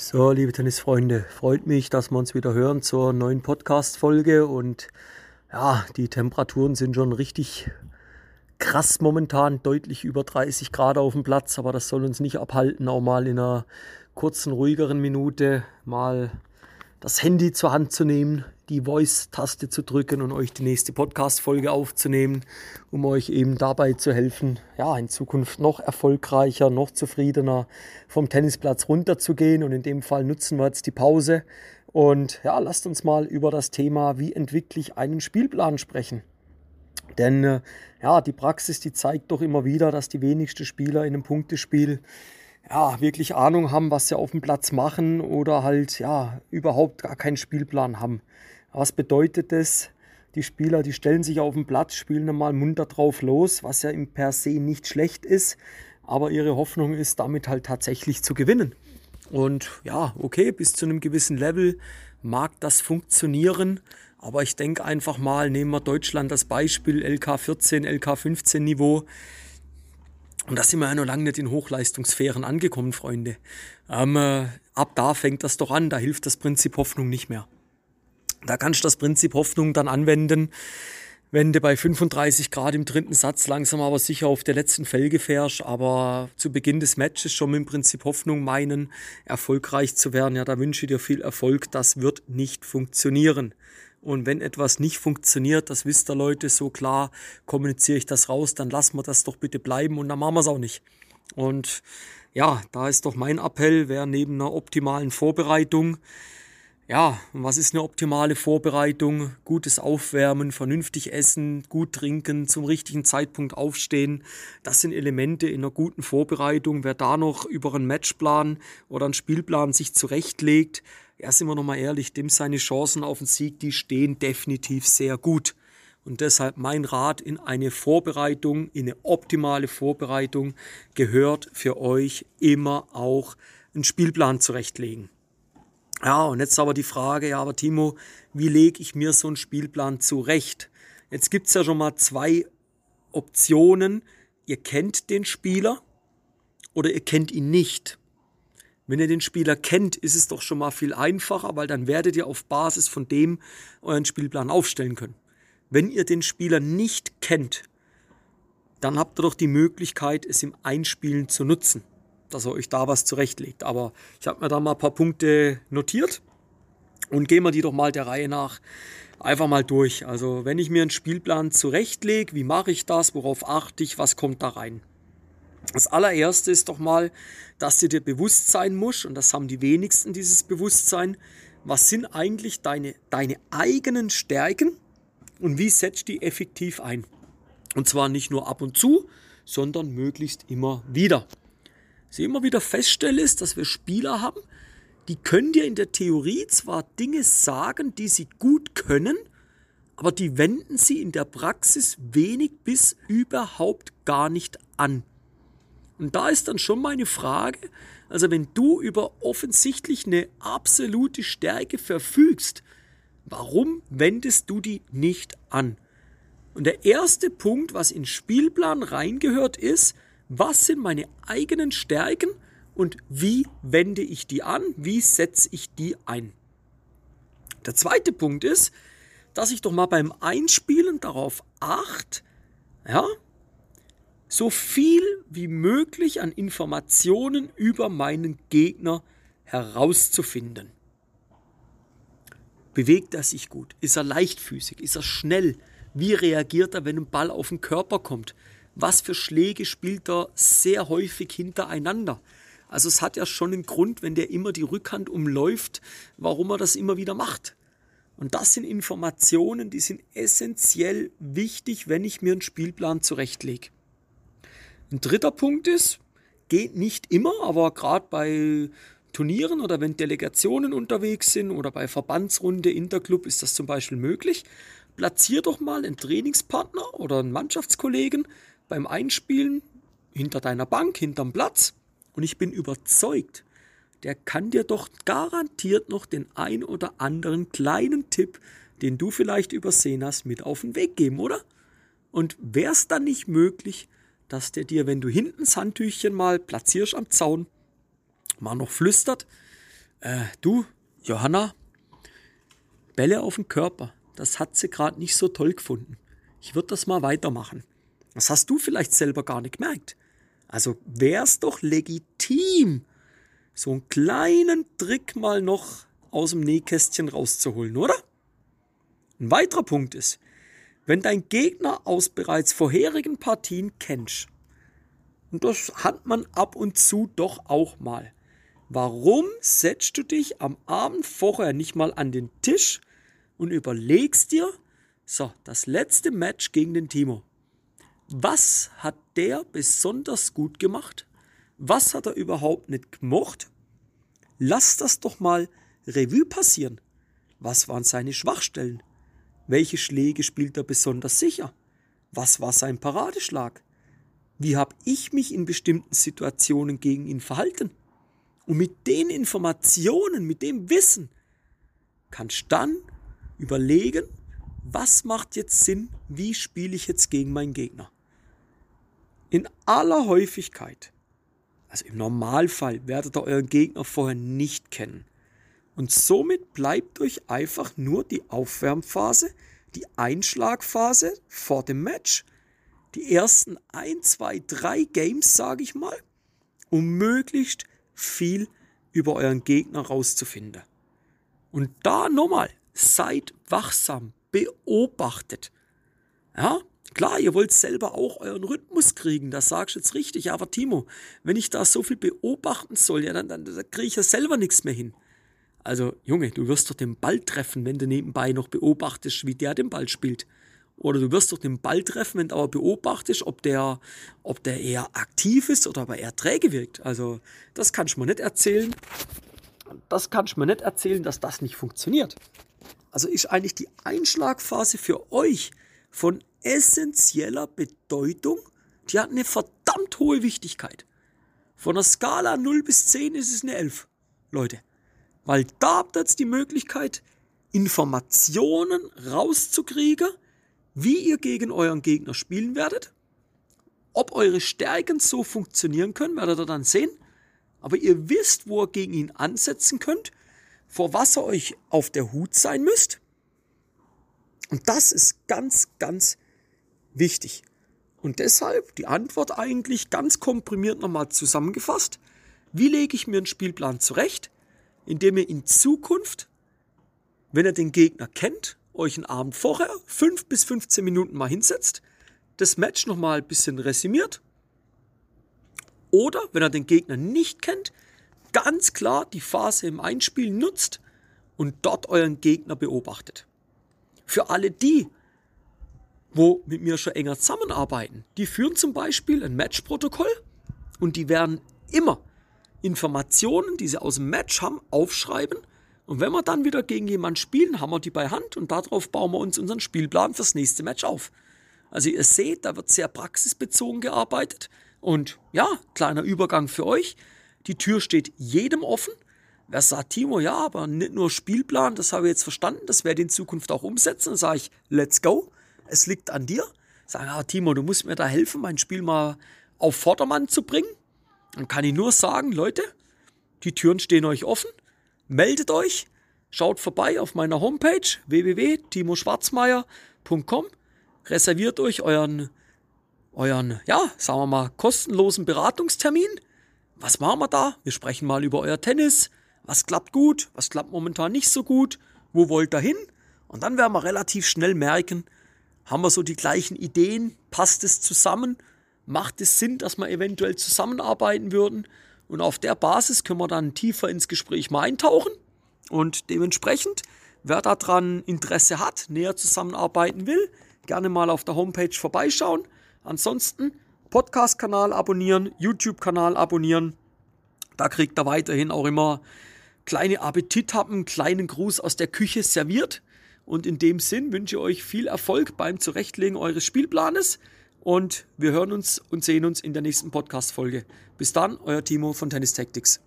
So, liebe Tennisfreunde, freut mich, dass wir uns wieder hören zur neuen Podcast-Folge. Und ja, die Temperaturen sind schon richtig krass momentan, deutlich über 30 Grad auf dem Platz. Aber das soll uns nicht abhalten, auch mal in einer kurzen, ruhigeren Minute mal das Handy zur Hand zu nehmen, die Voice-Taste zu drücken und euch die nächste Podcast-Folge aufzunehmen, um euch eben dabei zu helfen, ja, in Zukunft noch erfolgreicher, noch zufriedener vom Tennisplatz runterzugehen. Und in dem Fall nutzen wir jetzt die Pause und ja, lasst uns mal über das Thema, wie entwickle ich einen Spielplan sprechen. Denn äh, ja, die Praxis, die zeigt doch immer wieder, dass die wenigsten Spieler in einem Punktespiel ja, wirklich Ahnung haben, was sie auf dem Platz machen oder halt ja überhaupt gar keinen Spielplan haben. Was bedeutet das? Die Spieler, die stellen sich auf den Platz, spielen dann mal munter drauf los, was ja im per se nicht schlecht ist, aber ihre Hoffnung ist, damit halt tatsächlich zu gewinnen. Und ja, okay, bis zu einem gewissen Level mag das funktionieren, aber ich denke einfach mal, nehmen wir Deutschland als Beispiel, LK14, LK15 Niveau. Und da sind wir ja noch lange nicht in Hochleistungssphären angekommen, Freunde. Ähm, äh, ab da fängt das doch an, da hilft das Prinzip Hoffnung nicht mehr. Da kannst du das Prinzip Hoffnung dann anwenden, wenn du bei 35 Grad im dritten Satz langsam aber sicher auf der letzten Felge fährst, aber zu Beginn des Matches schon mit dem Prinzip Hoffnung meinen, erfolgreich zu werden. Ja, da wünsche ich dir viel Erfolg. Das wird nicht funktionieren. Und wenn etwas nicht funktioniert, das wisst ihr Leute, so klar kommuniziere ich das raus, dann lassen wir das doch bitte bleiben und dann machen wir es auch nicht. Und ja, da ist doch mein Appell, wer neben einer optimalen Vorbereitung ja, was ist eine optimale Vorbereitung? Gutes Aufwärmen, vernünftig essen, gut trinken, zum richtigen Zeitpunkt aufstehen. Das sind Elemente in einer guten Vorbereitung. Wer da noch über einen Matchplan oder einen Spielplan sich zurechtlegt, ja, sind wir nochmal ehrlich, dem seine Chancen auf den Sieg, die stehen definitiv sehr gut. Und deshalb mein Rat in eine Vorbereitung, in eine optimale Vorbereitung gehört für euch immer auch einen Spielplan zurechtlegen. Ja, und jetzt aber die Frage, ja, aber Timo, wie lege ich mir so einen Spielplan zurecht? Jetzt gibt's ja schon mal zwei Optionen. Ihr kennt den Spieler oder ihr kennt ihn nicht. Wenn ihr den Spieler kennt, ist es doch schon mal viel einfacher, weil dann werdet ihr auf Basis von dem euren Spielplan aufstellen können. Wenn ihr den Spieler nicht kennt, dann habt ihr doch die Möglichkeit, es im Einspielen zu nutzen dass er euch da was zurechtlegt. Aber ich habe mir da mal ein paar Punkte notiert und gehen wir die doch mal der Reihe nach einfach mal durch. Also wenn ich mir einen Spielplan zurechtlege, wie mache ich das, worauf achte ich, was kommt da rein? Das allererste ist doch mal, dass du dir bewusst sein musst, und das haben die wenigsten dieses Bewusstsein, was sind eigentlich deine, deine eigenen Stärken und wie setzt die effektiv ein? Und zwar nicht nur ab und zu, sondern möglichst immer wieder. Ich immer wieder feststelle, ist, dass wir Spieler haben, die können dir in der Theorie zwar Dinge sagen, die sie gut können, aber die wenden sie in der Praxis wenig bis überhaupt gar nicht an. Und da ist dann schon meine Frage, also wenn du über offensichtlich eine absolute Stärke verfügst, warum wendest du die nicht an? Und der erste Punkt, was in Spielplan reingehört, ist, was sind meine eigenen Stärken und wie wende ich die an, wie setze ich die ein. Der zweite Punkt ist, dass ich doch mal beim Einspielen darauf achte, ja, so viel wie möglich an Informationen über meinen Gegner herauszufinden. Bewegt er sich gut? Ist er leichtfüßig? Ist er schnell? Wie reagiert er, wenn ein Ball auf den Körper kommt? Was für Schläge spielt er sehr häufig hintereinander. Also es hat ja schon einen Grund, wenn der immer die Rückhand umläuft, warum er das immer wieder macht. Und das sind Informationen, die sind essentiell wichtig, wenn ich mir einen Spielplan zurechtlege. Ein dritter Punkt ist, geht nicht immer, aber gerade bei Turnieren oder wenn Delegationen unterwegs sind oder bei Verbandsrunde, Interclub ist das zum Beispiel möglich. Platzier doch mal einen Trainingspartner oder einen Mannschaftskollegen, beim Einspielen hinter deiner Bank, hinterm Platz. Und ich bin überzeugt, der kann dir doch garantiert noch den ein oder anderen kleinen Tipp, den du vielleicht übersehen hast, mit auf den Weg geben, oder? Und wäre es dann nicht möglich, dass der dir, wenn du hinten das Handtüchchen mal platzierst am Zaun, mal noch flüstert, Äh, du, Johanna, Bälle auf den Körper, das hat sie gerade nicht so toll gefunden. Ich würde das mal weitermachen. Das hast du vielleicht selber gar nicht gemerkt. Also wär's doch legitim, so einen kleinen Trick mal noch aus dem Nähkästchen rauszuholen, oder? Ein weiterer Punkt ist, wenn dein Gegner aus bereits vorherigen Partien kennst, und das hat man ab und zu doch auch mal, warum setzt du dich am Abend vorher nicht mal an den Tisch und überlegst dir, so, das letzte Match gegen den Timo. Was hat der besonders gut gemacht? Was hat er überhaupt nicht gemocht? Lass das doch mal Revue passieren. Was waren seine Schwachstellen? Welche Schläge spielt er besonders sicher? Was war sein Paradeschlag? Wie habe ich mich in bestimmten Situationen gegen ihn verhalten? Und mit den Informationen, mit dem Wissen, kannst dann überlegen, was macht jetzt Sinn, wie spiele ich jetzt gegen meinen Gegner. In aller Häufigkeit, also im Normalfall, werdet ihr euren Gegner vorher nicht kennen. Und somit bleibt euch einfach nur die Aufwärmphase, die Einschlagphase vor dem Match, die ersten ein, zwei, drei Games, sage ich mal, um möglichst viel über euren Gegner rauszufinden. Und da nochmal, seid wachsam, beobachtet. Ja, klar, ihr wollt selber auch euren Rhythmus kriegen, das sagst du jetzt richtig, aber Timo, wenn ich da so viel beobachten soll, ja, dann, dann, dann kriege ich ja selber nichts mehr hin. Also, Junge, du wirst doch den Ball treffen, wenn du nebenbei noch beobachtest, wie der den Ball spielt. Oder du wirst doch den Ball treffen, wenn du aber beobachtest, ob der, ob der eher aktiv ist oder ob er eher träge wirkt. Also, das kannst du mir nicht erzählen. Das kannst du mir nicht erzählen, dass das nicht funktioniert. Also ist eigentlich die Einschlagphase für euch von essentieller Bedeutung. Die hat eine verdammt hohe Wichtigkeit. Von der Skala 0 bis 10 ist es eine 11. Leute. Weil da habt ihr jetzt die Möglichkeit, Informationen rauszukriegen, wie ihr gegen euren Gegner spielen werdet. Ob eure Stärken so funktionieren können, werdet ihr dann sehen. Aber ihr wisst, wo ihr gegen ihn ansetzen könnt, vor was ihr euch auf der Hut sein müsst. Und das ist ganz, ganz wichtig. Und deshalb die Antwort eigentlich ganz komprimiert nochmal zusammengefasst. Wie lege ich mir einen Spielplan zurecht? indem ihr in Zukunft, wenn ihr den Gegner kennt, euch einen Abend vorher 5 bis 15 Minuten mal hinsetzt, das Match nochmal ein bisschen resümiert. Oder, wenn ihr den Gegner nicht kennt, ganz klar die Phase im Einspiel nutzt und dort euren Gegner beobachtet. Für alle die, wo mit mir schon enger zusammenarbeiten, die führen zum Beispiel ein Matchprotokoll und die werden immer Informationen, die sie aus dem Match haben, aufschreiben. Und wenn wir dann wieder gegen jemanden spielen, haben wir die bei Hand und darauf bauen wir uns unseren Spielplan fürs nächste Match auf. Also ihr seht, da wird sehr praxisbezogen gearbeitet. Und ja, kleiner Übergang für euch. Die Tür steht jedem offen. Wer sagt, Timo, ja, aber nicht nur Spielplan, das habe ich jetzt verstanden, das werde ich in Zukunft auch umsetzen. Dann sage ich, let's go. Es liegt an dir. Sagen, ah, Timo, du musst mir da helfen, mein Spiel mal auf Vordermann zu bringen. Dann kann ich nur sagen, Leute, die Türen stehen euch offen. Meldet euch, schaut vorbei auf meiner Homepage www.timoschwarzmeier.com, reserviert euch euren, euren, ja, sagen wir mal, kostenlosen Beratungstermin. Was machen wir da? Wir sprechen mal über euer Tennis. Was klappt gut? Was klappt momentan nicht so gut? Wo wollt ihr hin? Und dann werden wir relativ schnell merken, haben wir so die gleichen Ideen? Passt es zusammen? macht es Sinn, dass wir eventuell zusammenarbeiten würden. Und auf der Basis können wir dann tiefer ins Gespräch mal eintauchen. Und dementsprechend, wer daran Interesse hat, näher zusammenarbeiten will, gerne mal auf der Homepage vorbeischauen. Ansonsten Podcast-Kanal abonnieren, YouTube-Kanal abonnieren. Da kriegt er weiterhin auch immer kleine Appetithappen, kleinen Gruß aus der Küche serviert. Und in dem Sinn wünsche ich euch viel Erfolg beim Zurechtlegen eures Spielplanes. Und wir hören uns und sehen uns in der nächsten Podcast-Folge. Bis dann, euer Timo von Tennis Tactics.